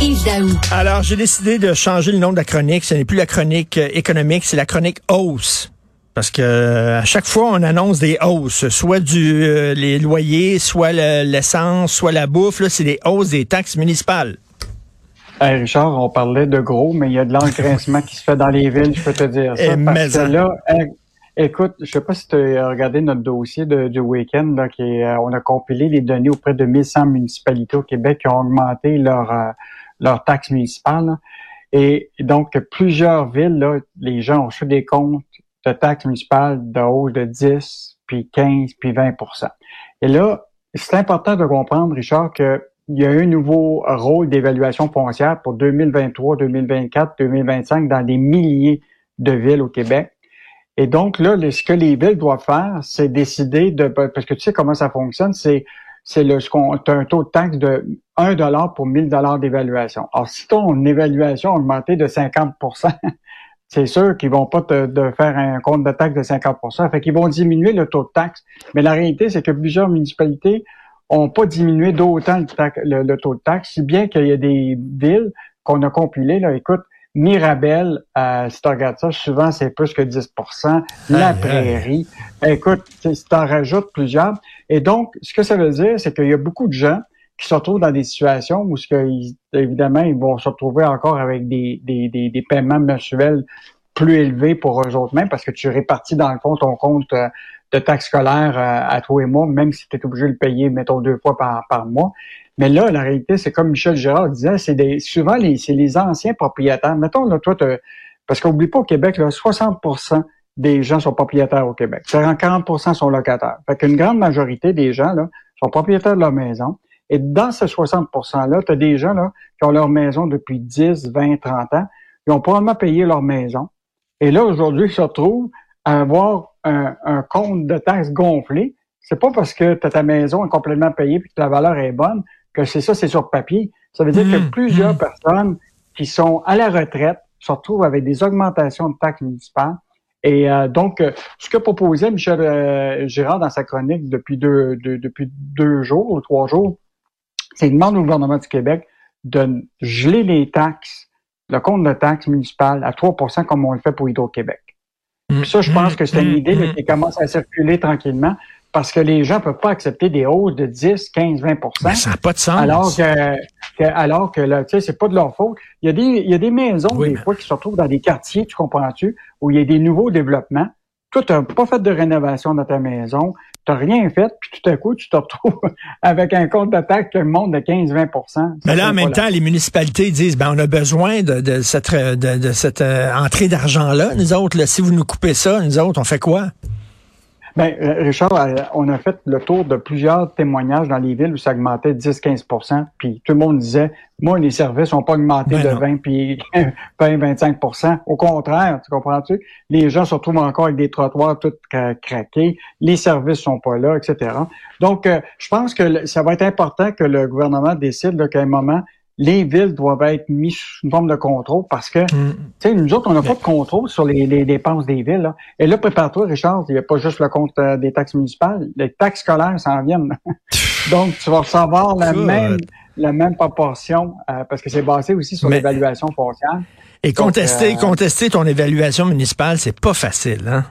Yves Daou. Alors, j'ai décidé de changer le nom de la chronique. Ce n'est plus la chronique euh, économique, c'est la chronique hausse. Parce que euh, à chaque fois, on annonce des hausses, soit du euh, les loyers, soit l'essence, soit la bouffe. Là, c'est des hausses des taxes municipales. Richard, on parlait de gros, mais il y a de l'engraissement qui se fait dans les villes, je peux te dire ça. parce que là, écoute, je sais pas si tu as regardé notre dossier du week-end, là, qui euh, on a compilé les données auprès de 1100 municipalités au Québec qui ont augmenté leur, euh, leur taxe municipale. Et donc, plusieurs villes, là, les gens ont fait des comptes de taxes municipales de hausse de 10, puis 15, puis 20% Et là, c'est important de comprendre, Richard, que il y a un nouveau rôle d'évaluation foncière pour 2023, 2024, 2025 dans des milliers de villes au Québec. Et donc là, ce que les villes doivent faire, c'est décider de parce que tu sais comment ça fonctionne, c'est c'est le ce qu'on un taux de taxe de 1 dollar pour 1000 dollars d'évaluation. Alors si ton évaluation a augmenté de 50% c'est sûr qu'ils vont pas te faire un compte de taxe de 50% fait qu'ils vont diminuer le taux de taxe. Mais la réalité, c'est que plusieurs municipalités ont pas diminué d'autant le, taux de taxe, si bien qu'il y a des villes qu'on a compilées, là, écoute, Mirabel, euh, si tu regardes ça, souvent c'est plus que 10% La Prairie, écoute, tu en rajoutes plusieurs. Et donc, ce que ça veut dire, c'est qu'il y a beaucoup de gens qui se retrouvent dans des situations où, évidemment, ils vont se retrouver encore avec des, des, des, des paiements mensuels plus élevés pour eux autres mêmes parce que tu répartis dans le fond ton compte euh, de taxes scolaires euh, à, toi et moi, même si tu es obligé de le payer, mettons, deux fois par, mois. Mais là, la réalité, c'est comme Michel Gérard disait, c'est des souvent les, c'est les anciens propriétaires. Mettons, là, toi, parce qu'oublie pas au Québec, là, 60% des gens sont propriétaires au Québec. 40% sont locataires. Fait qu'une grande majorité des gens là, sont propriétaires de leur maison. Et dans ces 60 %-là, tu as des gens là, qui ont leur maison depuis 10, 20, 30 ans. Ils ont probablement payé leur maison. Et là, aujourd'hui, ils se retrouvent à avoir un, compte de taxes gonflé, c'est pas parce que ta maison est complètement payée et que la valeur est bonne que c'est ça, c'est sur papier. Ça veut dire que mmh, plusieurs mmh. personnes qui sont à la retraite se retrouvent avec des augmentations de taxes municipales. Et euh, donc, euh, ce que proposait Michel euh, Girard dans sa chronique depuis deux, depuis deux jours ou trois jours, c'est qu'il demande au gouvernement du Québec de geler les taxes, le compte de taxes municipales à 3% comme on le fait pour Hydro-Québec. Mm. ça, je pense que c'est une mm. idée mm. qui commence à circuler tranquillement parce que les gens ne peuvent pas accepter des hausses de 10, 15, 20% Ça n'a pas de sens. Alors que, alors que là, tu sais, c'est pas de leur faute. Il y a des, il y a des maisons, des fois, qui se retrouvent dans des quartiers, tu comprends-tu, où il y a des nouveaux développements. Toi, tu n'as pas fait de rénovation dans ta maison, tu n'as rien fait, puis tout à coup, tu te retrouves avec un compte d'attaque qui monte de 15-20% Mais là, en même temps, les municipalités disent, ben, on a besoin de, cette, de, cette euh, entrée d'argent-là. Nous autres, si vous nous coupez ça, nous autres, on fait quoi? Ben, euh, Richard, euh, on a fait le tour de plusieurs témoignages dans les villes où ça augmentait 10-15% puis tout le monde disait, moi, les services n'ont pas augmenté ben de 20 puis 20-25% Au contraire, tu comprends-tu? Les gens se retrouvent encore avec des trottoirs tout craqués, les services sont pas là, etc. Donc, euh, je pense que ça va être important que le gouvernement décide qu'à un moment, les villes doivent être mises sous une forme de contrôle parce que, mm. tu sais, nous autres, on n'a pas de contrôle sur les, dépenses des villes. Et là, prépare-toi, Richard, il n'y a pas juste le compte euh, des taxes municipales, les taxes scolaires s'en viennent. Donc, tu vas recevoir la même la même proportion euh, parce que c'est basé aussi sur l'évaluation foncière. Et contester, euh, contester ton évaluation municipale, c'est pas facile, hein?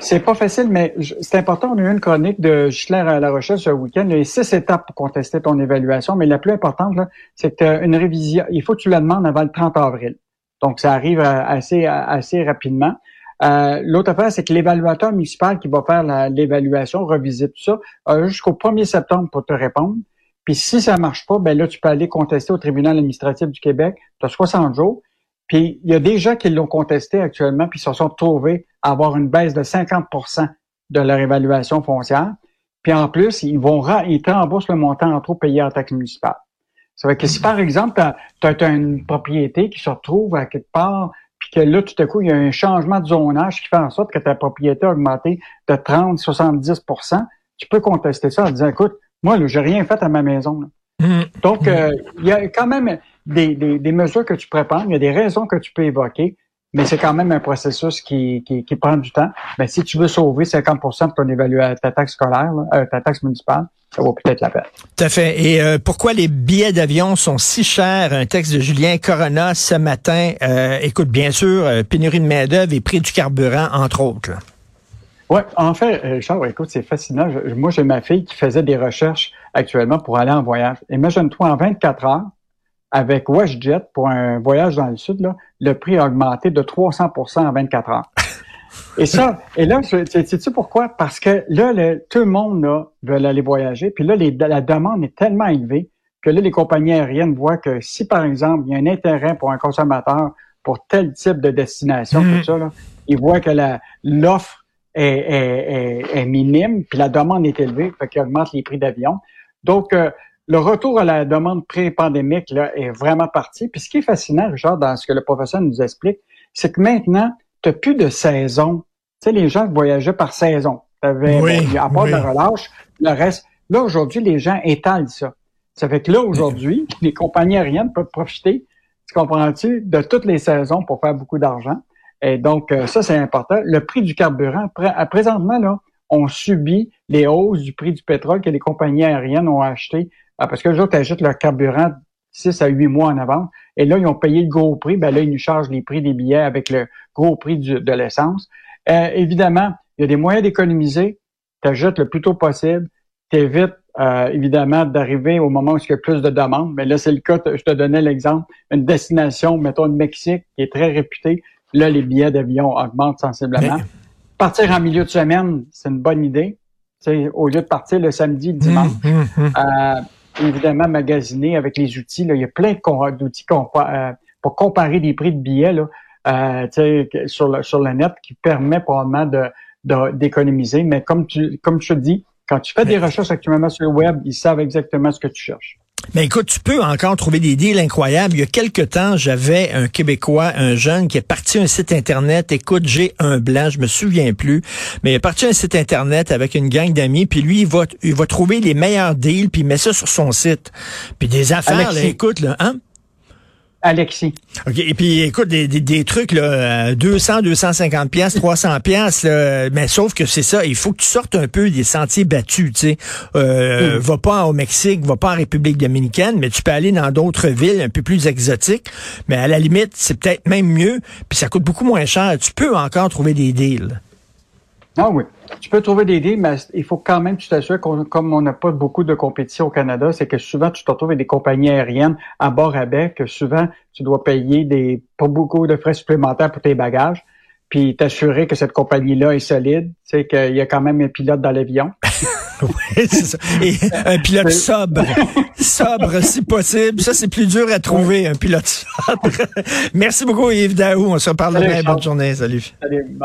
C'est pas facile, mais c'est important. On a eu une chronique de Schiller à la recherche ce week-end. Il y a six étapes pour contester ton évaluation, mais la plus importante, c'est que une révision. Il faut que tu la demandes avant le 30 avril. Donc, ça arrive euh, assez, assez rapidement. Euh, L'autre affaire, c'est que l'évaluateur municipal qui va faire l'évaluation, revisite tout ça, jusqu'au 1er septembre pour te répondre. Puis si ça marche pas, ben là, tu peux aller contester au tribunal administratif du Québec. Tu as 60 jours. Puis il y a des gens qui l'ont contesté actuellement, puis se sont trouvés à avoir une baisse de 50% de leur évaluation foncière. Puis en plus, ils vont ils te remboursent le montant en trop payé en taxe municipale. Ça veut dire que si par exemple, tu as, une propriété qui se retrouve à quelque part, puis que là, tout à coup, il y a un changement de zonage qui fait en sorte que ta propriété a augmenté de 30, 70% tu peux contester ça en disant, écoute, moi, là, j'ai rien fait à ma maison. Mmh. Donc, euh, il y a quand même des, des, des, mesures que tu prépares, il y a des raisons que tu peux évoquer, mais c'est quand même un processus qui, qui, qui prend du temps. Mais si tu veux sauver 50% de ton évaluation, ta taxe scolaire, euh, ta taxe municipale, ça vaut peut-être la peine. Tout à fait. Et euh, pourquoi les billets d'avion sont si chers? Un texte de Julien Corona ce matin. Euh, écoute, bien sûr, pénurie de main-d'œuvre et prix du carburant, entre autres. Oui, en fait, Charles, écoute, c'est fascinant. moi, j'ai ma fille qui faisait des recherches actuellement pour aller en voyage. Imagine-toi, en 24 heures, avec WestJet, pour un voyage dans le sud, là, le prix a augmenté de 300% en 24 heures. Et ça, et là, sais-tu pourquoi? Parce que là, tout le monde là, veut aller voyager, puis là, la demande est tellement élevée que là, les compagnies aériennes voient que si, par exemple, il y a un intérêt pour un consommateur pour tel type de destination, tout mm. ça, là, ils voient que l'offre est, est, minime, puis la demande est élevée, fait qu'ils augmentent les prix d'avion. Donc, euh, le retour à la demande pré-pandémique là, est vraiment parti. Puis ce qui est fascinant, Richard, dans ce que le professeur nous explique, c'est que maintenant, tu n'as plus de saison. Tu sais, les gens voyageaient par saison. Avais, oui, à part de la relâche, le reste. Là, aujourd'hui, les gens étalent ça. Ça fait que là, aujourd'hui, les compagnies aériennes peuvent profiter, tu comprends-tu, de toutes les saisons pour faire beaucoup d'argent. Et donc, euh, ça, c'est important. Le prix du carburant, présentement, là, on subit les hausses du prix du pétrole que les compagnies aériennes ont acheté ah, parce que les autres achètent leur carburant 6 à 8 mois en avant. Et là, ils ont payé le gros prix. Ben là, ils nous chargent les prix des billets avec le gros prix de l'essence. Euh, évidemment, il y a des moyens d'économiser. Tu achètes le plus tôt possible. Tu évites, euh, évidemment, d'arriver au moment où il y a plus de demandes. Mais là, c'est le cas, je te donnais l'exemple, une destination, mettons le Mexique, qui est très réputée. Là, les billets d'avion augmentent sensiblement. Partir en milieu de semaine, c'est une bonne idée. au lieu de partir le samedi, le dimanche. Hum, hum, hum. Euh, évidemment magasiner avec les outils. Là. Il y a plein d'outils euh, pour comparer des prix de billets là, euh, sur, le, sur le net qui permet probablement de d'économiser. Mais comme tu comme je te dis, quand tu fais des recherches actuellement sur le web, ils savent exactement ce que tu cherches. Mais écoute, tu peux encore trouver des deals incroyables. Il y a quelque temps, j'avais un Québécois, un jeune qui est parti un site Internet. Écoute, j'ai un blanc, je me souviens plus. Mais il est parti un site Internet avec une gang d'amis. Puis lui, il va, il va trouver les meilleurs deals, puis il met ça sur son site. Puis des affaires, là, écoute, là, hein? Alexis. OK. Et puis, écoute, des, des, trucs, là, 200, 250 pièces, 300 pièces, mais sauf que c'est ça, il faut que tu sortes un peu des sentiers battus, tu sais. Euh, hmm. Va pas au Mexique, va pas en République dominicaine, mais tu peux aller dans d'autres villes un peu plus exotiques. Mais à la limite, c'est peut-être même mieux, puis ça coûte beaucoup moins cher. Tu peux encore trouver des deals. Ah oui. Tu peux trouver des deals, mais il faut quand même que tu t'assures qu'on, comme on n'a pas beaucoup de compétition au Canada, c'est que souvent tu te retrouves avec des compagnies aériennes à bord à bec, que souvent tu dois payer des pas beaucoup de frais supplémentaires pour tes bagages, puis t'assurer que cette compagnie-là est solide, tu sais qu'il y a quand même un pilote dans l'avion. oui, c'est ça. Et un pilote sobre. sobre, si possible. Ça, c'est plus dur à trouver, un pilote sobre. Merci beaucoup, Yves Daou. On se reparle demain. Bonne journée. Salut. Salut. Bye.